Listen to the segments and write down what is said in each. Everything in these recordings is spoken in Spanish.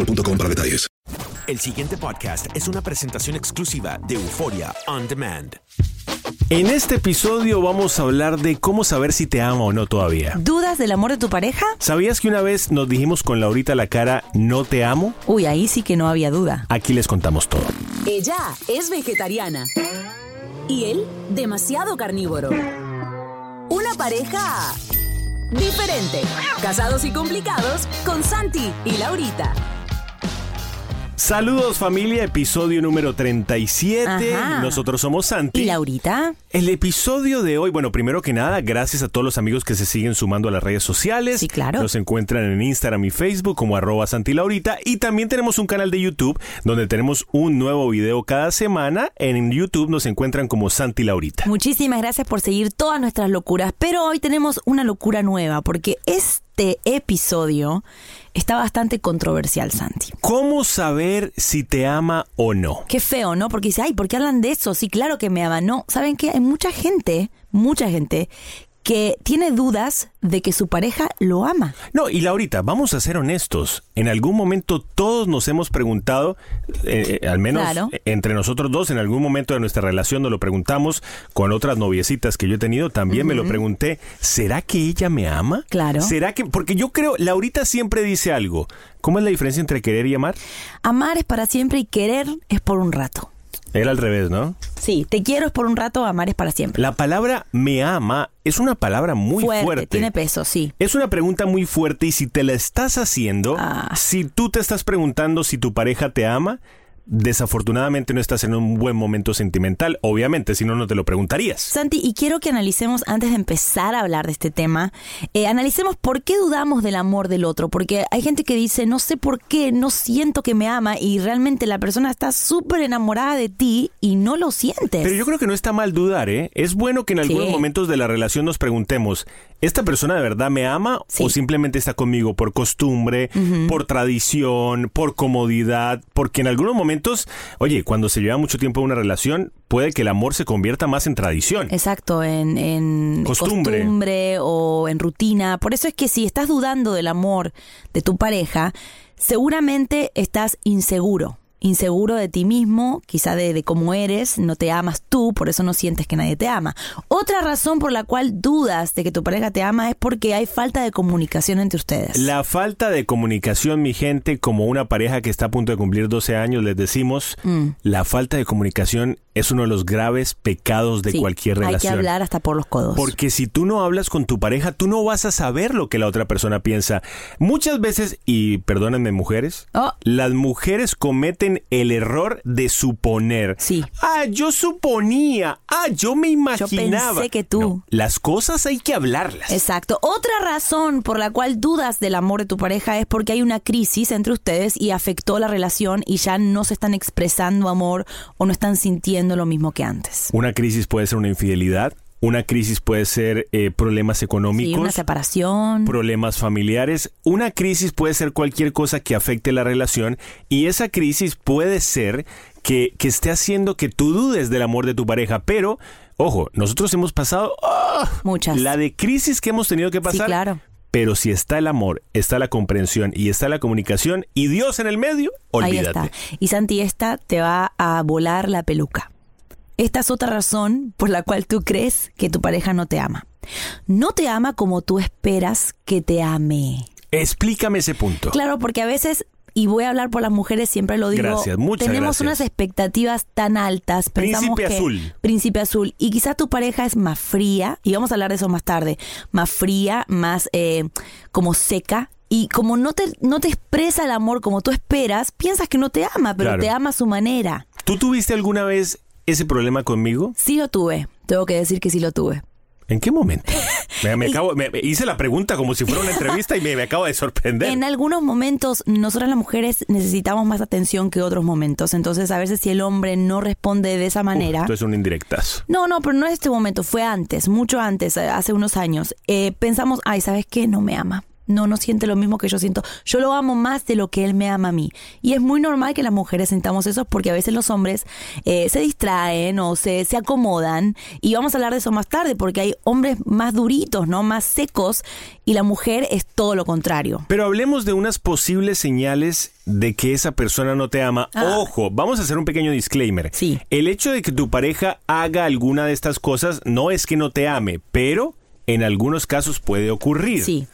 boostmobile.com para detalles. El siguiente podcast es una presentación exclusiva de Euforia On Demand. En este episodio vamos a hablar de cómo saber si te ama o no todavía. ¿Dudas del amor de tu pareja? ¿Sabías que una vez nos dijimos con Laurita la cara, no te amo? Uy, ahí sí que no había duda. Aquí les contamos todo. Ella es vegetariana. Y él, demasiado carnívoro. Una pareja diferente. Casados y complicados con Santi y Laurita. Saludos familia, episodio número 37. Ajá. Nosotros somos Santi. ¿Y Laurita? El episodio de hoy, bueno, primero que nada, gracias a todos los amigos que se siguen sumando a las redes sociales. Sí, claro. Nos encuentran en Instagram y Facebook como arroba santilaurita. Y también tenemos un canal de YouTube donde tenemos un nuevo video cada semana. En YouTube nos encuentran como Santi Laurita. Muchísimas gracias por seguir todas nuestras locuras, pero hoy tenemos una locura nueva porque este episodio está bastante controversial, Santi. ¿Cómo saber si te ama o no? Qué feo, ¿no? Porque dice, ay, ¿por qué hablan de eso? Sí, claro que me ama. No, ¿saben qué? Hay mucha gente, mucha gente que tiene dudas de que su pareja lo ama. No, y Laurita, vamos a ser honestos. En algún momento todos nos hemos preguntado, eh, eh, al menos Claro. entre nosotros dos, en algún momento de nuestra relación nos lo preguntamos con otras noviecitas que yo he tenido, también me lo pregunté, ¿será que ella me ama? Claro. ¿Será que...? Porque yo creo, Laurita siempre dice algo. ¿Cómo es la diferencia entre querer y amar? Amar es para siempre y querer es por un rato. Era al revés, ¿no? Sí, te quiero es por un rato, amar es para siempre. La palabra me ama es una palabra muy fuerte. tiene peso, sí. Es una pregunta muy fuerte y si te la estás haciendo, Ah. si tú te estás preguntando si tu pareja te ama, desafortunadamente no estás en un buen momento sentimental, obviamente, si no, no te lo preguntarías. Santi, y quiero que analicemos, antes de empezar a hablar de este tema, eh, analicemos por qué dudamos del amor del otro. Porque hay gente que dice, no sé por qué, no siento que me ama y realmente la persona está súper enamorada de ti y no lo sientes. Pero yo creo que no está mal dudar, ¿eh? Es bueno que en algunos momentos de la relación nos preguntemos, ¿esta persona de verdad me ama Sí. o simplemente está conmigo por costumbre, por tradición, por comodidad? Porque en algunos momentos, oye, cuando se lleva mucho tiempo en una relación, puede que el amor se convierta más en tradición. Exacto, en, en Costumbre. costumbre o en rutina. Por eso es que si estás dudando del amor de tu pareja, seguramente estás inseguro. Inseguro de ti mismo, quizá de, de cómo eres, no te amas tú, por eso no sientes que nadie te ama. Otra razón por la cual dudas de que tu pareja te ama es porque hay falta de comunicación entre ustedes. La falta de comunicación, mi gente, como una pareja que está a punto de cumplir 12 años, les decimos, Mm. la falta de comunicación es uno de los graves pecados de Sí, cualquier Hay que relación. hablar hasta por los codos. Porque si tú no hablas con tu pareja, tú no vas a saber lo que la otra persona piensa. Muchas veces, y perdónenme mujeres, Oh. las mujeres cometen el error de suponer. Sí. Ah, yo suponía. Ah, yo me imaginaba. pensé que tú. No, las cosas hay que hablarlas. Exacto. Otra razón por la cual dudas del amor de tu pareja es porque hay una crisis entre ustedes y afectó la relación y ya no se están expresando amor o no están sintiendo lo mismo que antes. Una crisis puede ser una infidelidad. Una crisis puede ser eh, problemas Sí, económicos. una separación. problemas familiares. Una crisis puede ser cualquier cosa que afecte la relación y esa crisis puede ser que, que esté haciendo que tú dudes del amor de tu pareja. Pero, ojo, nosotros hemos pasado ¡ah! Muchas. la de crisis que hemos tenido que pasar. claro. Pero si está el amor, está la comprensión y está la comunicación y Dios en el medio, olvídate. Ahí está. Y Santi, esta te va a volar la peluca. Esta es otra razón por la cual tú crees que tu pareja no te ama. No te ama como tú esperas que te ame. Explícame ese punto. Claro, porque a veces, y voy a hablar por las mujeres, siempre lo digo, Gracias, muchas tenemos gracias. unas expectativas tan altas. Pensamos Príncipe que- azul. Príncipe azul. Y quizá tu pareja es más fría, y vamos a hablar de eso más tarde, más fría, más eh, como seca. Y como no te, no te expresa el amor como tú esperas, piensas que no te ama, pero Claro. te ama a su manera. ¿Tú tuviste alguna vez ese problema conmigo? Sí lo tuve, tengo que decir que sí lo tuve. ¿En qué momento? Me, me acabo, me- me hice la pregunta como si fuera una entrevista y me, me acabo de sorprender. En algunos momentos, nosotras las mujeres necesitamos más atención que otros momentos. Entonces, a veces si el hombre no responde de esa manera... Esto es un indirectazo. No, no, pero no en este momento, fue antes, mucho antes, eh, hace unos años. Eh, pensamos, ay, ¿sabes qué? No me ama. No, no siente lo mismo que yo siento. Yo lo amo más de lo que él me ama a mí. Y es muy normal que las mujeres sintamos eso porque a veces los hombres eh, se distraen o se, se acomodan. Y vamos a hablar de eso más tarde porque hay hombres más duritos, ¿no? Más secos. Y la mujer es todo lo contrario. Pero hablemos de unas posibles señales de que esa persona no te ama. Ah. Ojo, vamos a hacer un pequeño disclaimer. Sí. El hecho de que tu pareja haga alguna de estas cosas no es que no te ame, pero en algunos casos puede ocurrir. Sí.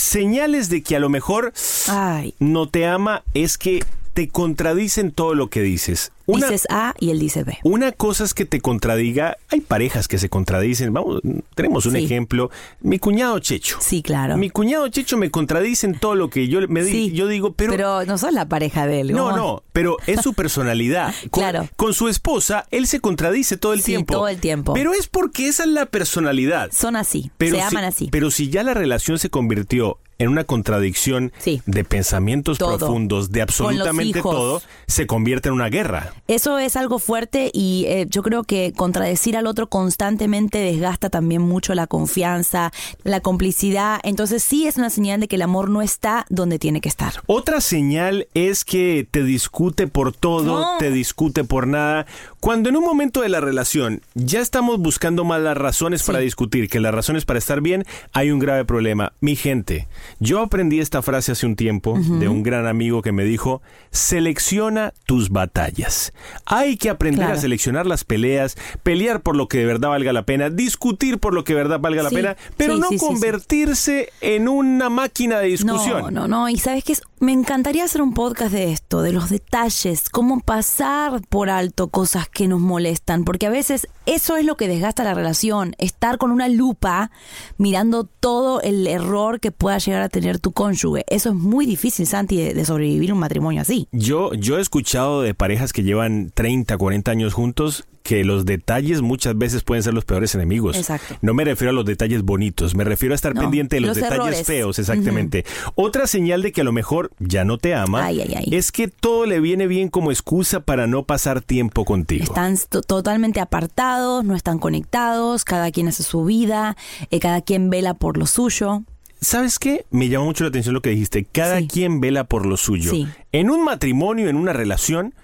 Señales de que a lo mejor Ay. no te ama es que te contradicen todo lo que dices. Una, Dices A y él dice B. una cosa es que te contradiga. Hay parejas que se contradicen. Vamos, tenemos un Sí. ejemplo. Mi cuñado Checho. Sí, claro. Mi cuñado Checho me contradice en todo lo que yo me di- Sí, yo digo, pero, Pero no sos la pareja de él. no, ¿cómo? no, pero es su personalidad. Con, Claro. con su esposa, él se contradice todo el Sí, tiempo. todo el tiempo. Pero es porque esa es la personalidad. Son así. Pero se si- aman así. Pero si ya la relación se convirtió en una contradicción Sí. de pensamientos Todo. profundos, de absolutamente todo, se convierte en una guerra. Eso es algo fuerte y eh, yo creo que contradecir al otro constantemente desgasta también mucho la confianza, la complicidad. Entonces sí es una señal de que el amor no está donde tiene que estar. Otra señal es que te discute por todo, No. te discute por nada. Cuando en un momento de la relación ya estamos buscando más las razones para discutir que las razones para estar bien, hay un grave problema. Mi gente, yo aprendí esta frase hace un tiempo de un gran amigo que me dijo, selecciona tus batallas. Hay que aprender Claro. a seleccionar las peleas, pelear por lo que de verdad valga la pena, discutir por lo que de verdad valga la pena, pero sí, no convertirse en una máquina de discusión. No, no, no. Y sabes que me encantaría hacer un podcast de esto, de los detalles, cómo pasar por alto cosas que nos molestan, porque a veces eso es lo que desgasta la relación, estar con una lupa mirando todo el error que pueda llegar a tener tu cónyuge. Eso es muy difícil, Santi, de, sobrevivir un matrimonio así. Yo, yo he escuchado de parejas que llevan 30, 40 años juntos que los detalles muchas veces pueden ser los peores enemigos. Exacto. No me refiero a los detalles bonitos, me refiero a estar No, pendiente de los, los detalles errores. feos, exactamente. Otra señal de que a lo mejor ya no te ama Ay, ay, ay. es que todo le viene bien como excusa para no pasar tiempo contigo. Están to- totalmente apartados, no están conectados, cada quien hace su vida, eh, cada quien vela por lo suyo. ¿Sabes qué? Me llamó mucho la atención lo que dijiste. Cada Sí. quien vela por lo suyo. Sí. En un matrimonio, en una relación,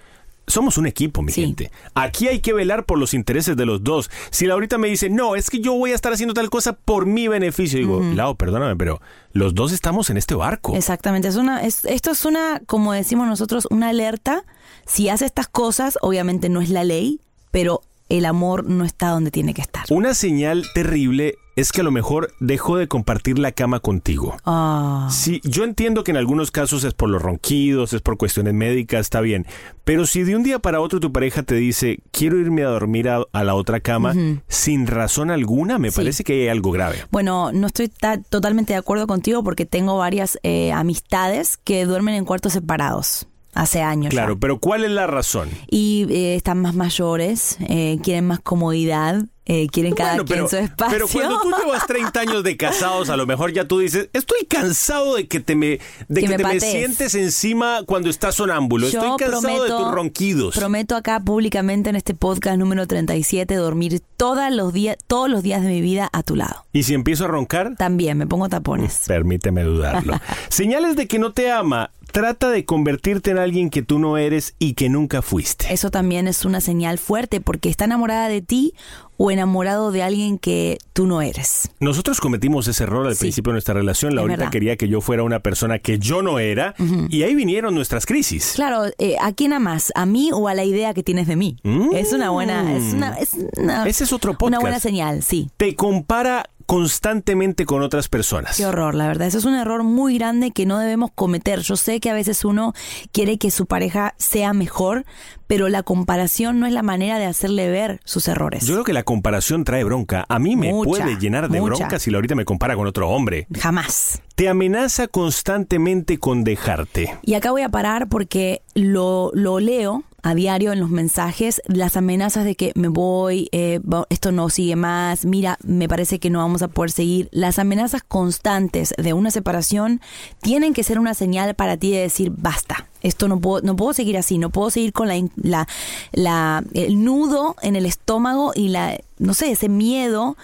somos un equipo, mi gente. Aquí hay que velar por los intereses de los dos. Si Laurita me dice, no, es que yo voy a estar haciendo tal cosa por mi beneficio, digo, Lau, perdóname, pero los dos estamos en este barco. Exactamente, es una, es, esto es una, como decimos nosotros, una alerta. Si hace estas cosas, obviamente no es la ley, pero el amor no está donde tiene que estar. Una señal terrible es que a lo mejor dejó de compartir la cama contigo. Ah. Sí, yo entiendo que en algunos casos es por los ronquidos, es por cuestiones médicas, está bien. Pero si de un día para otro tu pareja te dice, quiero irme a dormir a, a la otra cama, sin razón alguna, me Sí. parece que hay algo grave. Bueno, no estoy ta- totalmente de acuerdo contigo porque tengo varias eh, amistades que duermen en cuartos separados hace años. ya. Claro, pero ¿cuál es la razón? Y eh, están más mayores, eh, quieren más comodidad, eh, quieren cada Bueno, quien pero, su espacio. pero cuando tú llevas 30 años de casados, a lo mejor ya tú dices, estoy cansado de que te me, de Que que me te me patees. sientes encima cuando estás sonámbulo. Yo estoy cansado de tus ronquidos. Prometo acá públicamente en este podcast número 37 dormir todos los días, todos los días de mi vida a tu lado. Y si empiezo a roncar, También me pongo tapones. permíteme dudarlo. Señales de que no te ama. Trata de convertirte en alguien que tú no eres y que nunca fuiste. Eso también es una señal fuerte porque está enamorada de ti o enamorado de alguien que tú no eres. Nosotros cometimos ese error al Sí. principio de nuestra relación. Laurita verdad. quería que yo fuera una persona que yo no era y ahí vinieron nuestras crisis. Claro, eh, ¿a quién amas? ¿A mí o a la idea que tienes de mí? Mm. Es una buena, es una, es una- Ese es otro una podcast. buena señal, sí. Te compara constantemente con otras personas. Qué horror, la verdad. Eso es un error muy grande que no debemos cometer. Yo sé que a veces uno quiere que su pareja sea mejor, pero la comparación no es la manera de hacerle ver sus errores. Yo creo que la comparación trae bronca. A mí me Mucha, puede llenar de mucha. bronca si Laurita me compara con otro hombre. Jamás. Te amenaza constantemente con dejarte. Y acá voy a parar porque lo, lo leo a diario en los mensajes, las amenazas de que me voy, eh, esto no sigue más, mira, me parece que no vamos a poder seguir. Las amenazas constantes de una separación tienen que ser una señal para ti de decir, basta, esto no puedo, no puedo seguir así, no puedo seguir con la, la, la- el nudo en el estómago y la, no sé, ese miedo,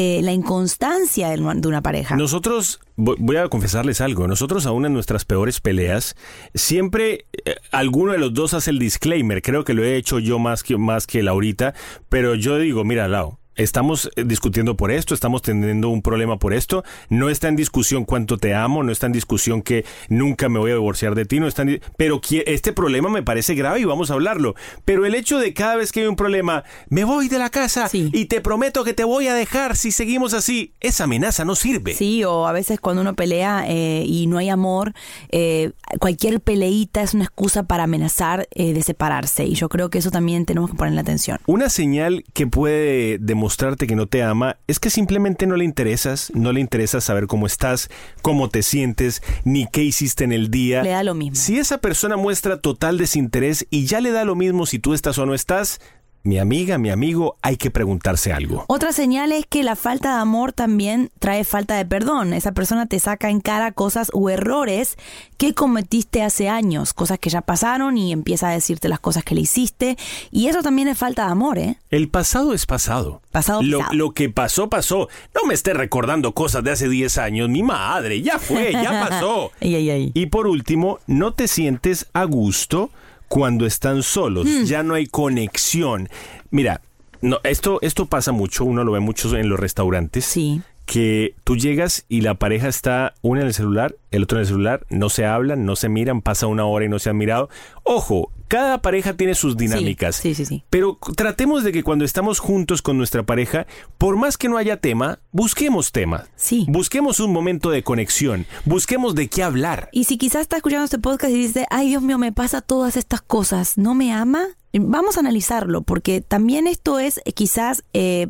eh, la inconstancia de una, pareja. Nosotros, vo- voy a confesarles algo, nosotros aún en nuestras peores peleas, siempre eh, alguno de los dos hace el disclaimer, creo que lo he hecho yo más que, más que Laurita, pero yo digo, mira, Lau, estamos eh, discutiendo por esto, estamos teniendo un problema por esto, no está en discusión cuánto te amo, no está en discusión que nunca me voy a divorciar de ti, no está en pero este problema me parece grave y vamos a hablarlo, pero el hecho de cada vez que hay un problema, me voy de la casa Sí. y te prometo que te voy a dejar si seguimos así, esa amenaza no sirve. Sí, o a veces cuando uno pelea eh, y no hay amor, eh, cualquier peleita es una excusa para amenazar eh, de separarse. Y yo creo que eso también tenemos que ponerle atención. Una señal que puede demostrarte que no te ama es que simplemente no le interesas, no le interesa saber cómo estás, cómo te sientes, ni qué hiciste en el día. Le da lo mismo. Si esa persona muestra total desinterés y ya le da lo mismo si tú estás o no estás, mi amiga, mi amigo, hay que preguntarse algo. Otra señal es que la falta de amor también trae falta de perdón. Esa persona te saca en cara cosas o errores que cometiste hace años, cosas que ya pasaron y empieza a decirte las cosas que le hiciste. Y eso también es falta de amor, ¿eh? El pasado es pasado. Pasado, lo, pasado. lo que pasó, pasó. No me estés recordando cosas de hace 10 años. Mi madre, ya fue, ya pasó. Y por último, no te sientes a gusto cuando están solos. Hmm. Ya no hay conexión. Mira, no, esto, esto pasa mucho, uno lo ve mucho en los restaurantes. Sí. Que tú llegas y la pareja está uno en el celular, el otro en el celular, no se hablan, no se miran, pasa una hora y no se han mirado. Ojo, cada pareja tiene sus dinámicas. Sí, sí, sí. Pero tratemos de que cuando estamos juntos con nuestra pareja, por más que no haya tema, busquemos tema. Sí. Busquemos un momento de conexión. Busquemos de qué hablar. Y si quizás está escuchando este podcast y dice, ay Dios mío, me pasa todas estas cosas, ¿no me ama? Vamos a analizarlo, porque también esto es eh, quizás... eh,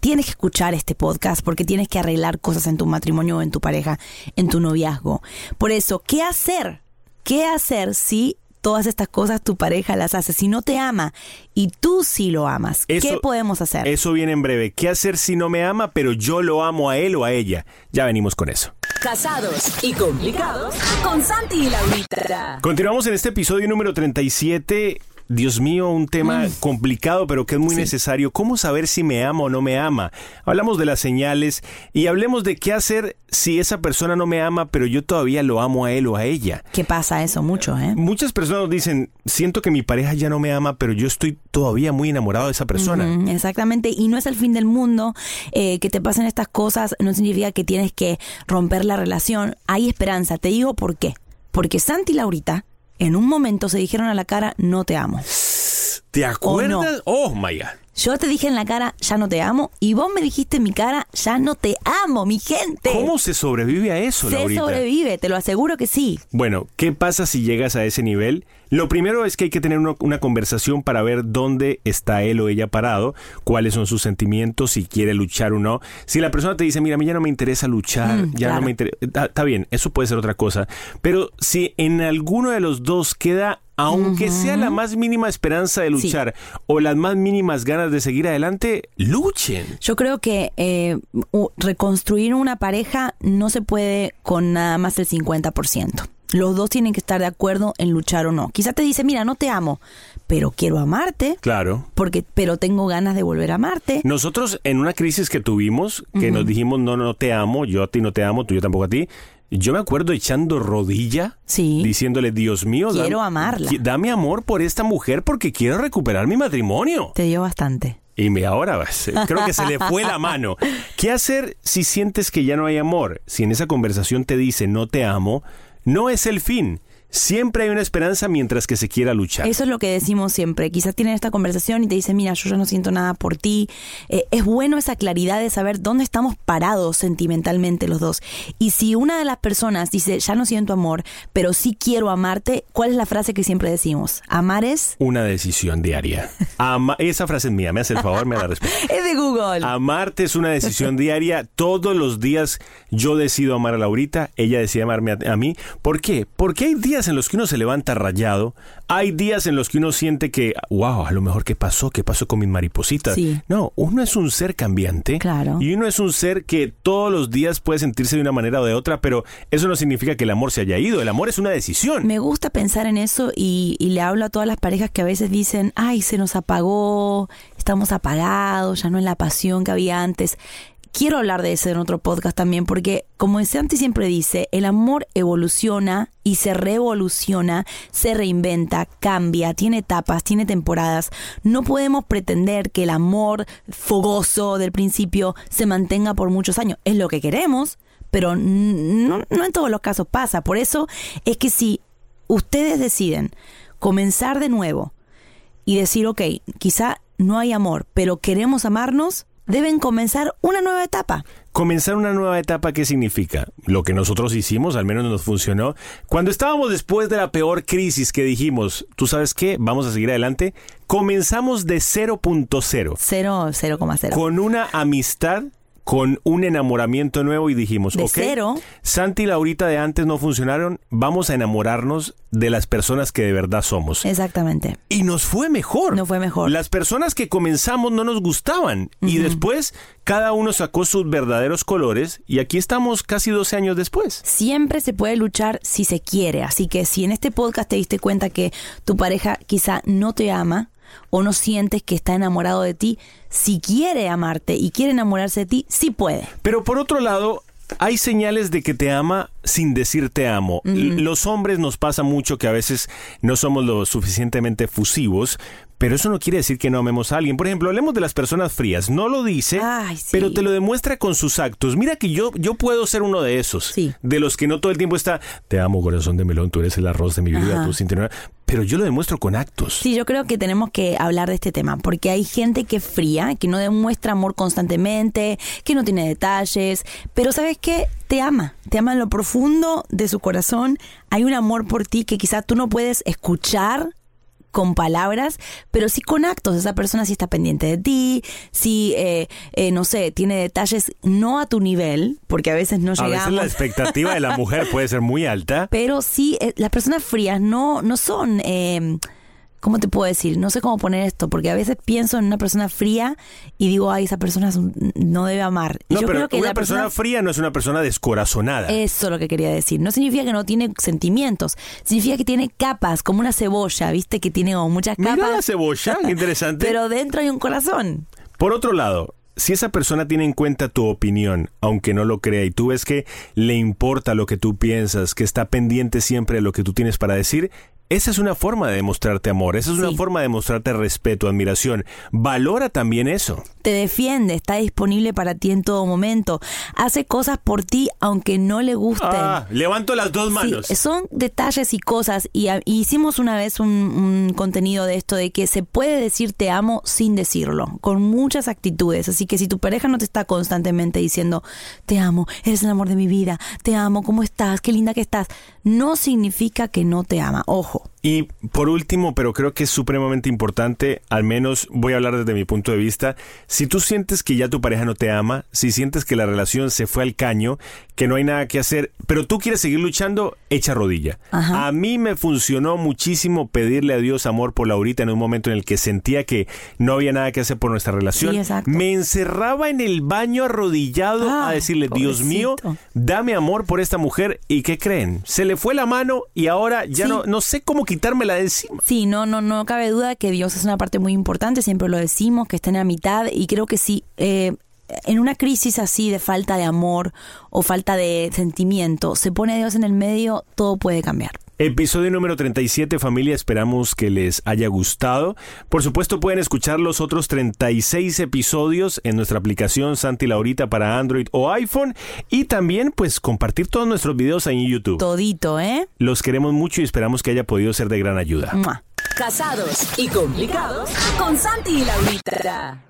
Tienes que escuchar este podcast porque tienes que arreglar cosas en tu matrimonio o en tu pareja, en tu noviazgo. Por eso, ¿qué hacer? ¿Qué hacer si todas estas cosas tu pareja las hace? Si no te ama y tú sí lo amas, ¿qué Eso- podemos hacer? Eso viene en breve. ¿Qué hacer si no me ama, pero yo lo amo a él o a ella? Ya venimos con eso. Casados y complicados con Santi y Laurita. Continuamos en este episodio número 37. Dios mío, un tema complicado, pero que es muy necesario. ¿Cómo saber si me ama o no me ama? Hablamos de las señales y hablemos de qué hacer si esa persona no me ama, pero yo todavía lo amo a él o a ella. ¿Qué pasa eso mucho, eh? Muchas personas dicen, siento que mi pareja ya no me ama, pero yo estoy todavía muy enamorado de esa persona. Exactamente, y no es el fin del mundo eh, que te pasen estas cosas, no significa que tienes que romper la relación. Hay esperanza, te digo por qué. Porque Santi y Laurita en un momento se dijeron a la cara, no te amo. ¿Te ¿O no? acuerdas? Oh, my God. Yo te dije en la cara, ya no te amo, y vos me dijiste en mi cara, ya no te amo, mi gente. ¿Cómo se sobrevive a eso, Se Laurita? sobrevive, te lo aseguro que sí. Bueno, ¿qué pasa si llegas a ese nivel? Lo primero es que hay que tener una, una conversación para ver dónde está él o ella parado, cuáles son sus sentimientos, si quiere luchar o no. Si la persona te dice, mira, a mí ya no me interesa luchar, Mm, ya claro. no me interesa... Está, bien, eso puede ser otra cosa. Pero si en alguno de los dos queda, aunque sea la más mínima esperanza de luchar o las más mínimas ganas de seguir adelante, luchen. Yo creo que eh, reconstruir una pareja no se puede con nada más el 50%. Los dos tienen que estar de acuerdo en luchar o no. Quizá te dice, mira, no te amo, pero quiero amarte, Claro. porque, pero tengo ganas de volver a amarte. Nosotros en una crisis que tuvimos, que nos dijimos, no, no te amo, yo a ti no te amo, tú yo tampoco a ti, yo me acuerdo echando rodilla, diciéndole, Dios mío, Quiero dame- amarla. dame amor por esta mujer porque quiero recuperar mi matrimonio. Te dio bastante. Y me ahora pues, creo que se le fue la mano. ¿Qué hacer si sientes que ya no hay amor? Si en esa conversación te dice no te amo, no es el fin. Siempre hay una esperanza mientras que se quiera luchar. Eso es lo que decimos siempre. Quizás tienen esta conversación y te dicen, mira, yo ya no siento nada por ti. Eh, es bueno esa claridad de saber dónde estamos parados sentimentalmente los dos. Y si una de las personas dice, ya no siento amor, pero sí quiero amarte, ¿cuál es la frase que siempre decimos? Amar es... Una decisión diaria. Ama- Esa frase es mía, me hace el favor, me la respeto. Es de Google. Amarte es una decisión diaria. Todos los días yo decido amar a Laurita, ella decide amarme a, a mí. ¿Por qué? Porque hay días en los que uno se levanta rayado, hay días en los que uno siente que, wow, a lo mejor qué pasó, qué pasó con mis maripositas. Sí. No, uno es un ser cambiante. Claro. Y uno es un ser que todos los días puede sentirse de una manera o de otra, pero eso no significa que el amor se haya ido. El amor es una decisión. Me gusta pensar en eso y, y le hablo a todas las parejas que a veces dicen, ay, se nos apagó, estamos apagados, ya no es la pasión que había antes. Quiero hablar de eso en otro podcast también, porque como Santi siempre dice, el amor evoluciona y se revoluciona, se reinventa, cambia, tiene etapas, tiene temporadas. No podemos pretender que el amor fogoso del principio se mantenga por muchos años. Es lo que queremos, pero no, no en todos los casos pasa. Por eso es que si ustedes deciden comenzar de nuevo y decir, ok, quizá no hay amor, pero queremos amarnos, deben comenzar una nueva etapa. Comenzar una nueva etapa, ¿qué significa? Lo que nosotros hicimos, al menos nos funcionó. Cuando estábamos después de la peor crisis que dijimos, ¿tú sabes qué? Vamos a seguir adelante. Comenzamos de 0.0. 0, 0,0. Con una amistad, con un enamoramiento nuevo y dijimos, De ok, cero. Santi y Laurita de antes no funcionaron, vamos a enamorarnos de las personas que de verdad somos. Exactamente. Y nos fue mejor. No fue mejor. Las personas que comenzamos no nos gustaban. Y después cada uno sacó sus verdaderos colores. Y aquí estamos casi 12 años después. Siempre se puede luchar si se quiere. Así que si en este podcast te diste cuenta que tu pareja quizá no te ama o no sientes que está enamorado de ti, si quiere amarte y quiere enamorarse de ti, sí puede. Pero por otro lado, hay señales de que te ama sin decir te amo. Los hombres nos pasa mucho que a veces no somos lo suficientemente fusivos, pero eso no quiere decir que no amemos a alguien. Por ejemplo, hablemos de las personas frías. No lo dice, pero te lo demuestra con sus actos. Mira que yo, yo puedo ser uno de esos. De los que no todo el tiempo está, te amo corazón de melón, tú eres el arroz de mi vida, Ajá. tú sin tener... Pero yo lo demuestro con actos. Sí, yo creo que tenemos que hablar de este tema, porque hay gente que es fría, que no demuestra amor constantemente, que no tiene detalles, pero ¿sabes qué? Te ama, te ama en lo profundo de su corazón, hay un amor por ti que quizás tú no puedes escuchar con palabras, pero sí con actos. Esa persona sí está pendiente de ti, sí, eh, eh, no sé, tiene detalles no a tu nivel, porque a veces no a llegamos. veces la expectativa de la mujer puede ser muy alta. Pero sí, eh, las personas frías no, no son, eh, ¿cómo te puedo decir? No sé cómo poner esto, porque a veces pienso en una persona fría y digo, ay, esa persona es un- no debe amar. Y No, yo pero creo que una la persona, fría no es una persona descorazonada. Eso es lo que quería decir. No significa que no tiene sentimientos. Significa que tiene capas, como una cebolla, ¿viste? Que tiene como muchas Mira capas. la cebolla, qué interesante. Pero dentro hay un corazón. Por otro lado, si esa persona tiene en cuenta tu opinión, aunque no lo crea, y tú ves que le importa lo que tú piensas, que está pendiente siempre de lo que tú tienes para decir, esa es una forma de demostrarte amor, esa es una forma de mostrarte respeto, admiración. Valora también eso. Te defiende, está disponible para ti en todo momento. Hace cosas por ti aunque no le gusten. Ah, levanto las dos manos. Sí, son detalles y cosas. Y hicimos una vez un, un contenido de esto de que se puede decir te amo sin decirlo, con muchas actitudes. Así que si tu pareja no te está constantemente diciendo te amo, eres el amor de mi vida, te amo, ¿cómo estás? Qué linda que estás, no significa que no te ama. Ojo. Y por último, pero creo que es supremamente importante, al menos voy a hablar desde mi punto de vista, si tú sientes que ya tu pareja no te ama, si sientes que la relación se fue al caño, que no hay nada que hacer, pero tú quieres seguir luchando, echa rodilla. Ajá. A mí me funcionó muchísimo pedirle a Dios amor por Laurita en un momento en el que sentía que no había nada que hacer por nuestra relación. Sí. Me encerraba en el baño arrodillado Ah, a decirle, Dios mío, dame amor por esta mujer. ¿Y qué creen? Se le fue la mano y ahora ya Sí. no, no sé cómo quitármela de encima. Sí, no, no, no cabe duda que Dios es una parte muy importante, siempre lo decimos, que está en la mitad y creo que sí, eh, en una crisis así de falta de amor o falta de sentimiento, se pone a Dios en el medio, todo puede cambiar. Episodio número 37, familia, esperamos que les haya gustado. Por supuesto, pueden escuchar los otros 36 episodios en nuestra aplicación Santi Laurita para Android o iPhone y también pues compartir todos nuestros videos ahí en YouTube. Todito, ¿eh? Los queremos mucho y esperamos que haya podido ser de gran ayuda. Mua. Casados y complicados con Santi y Laurita.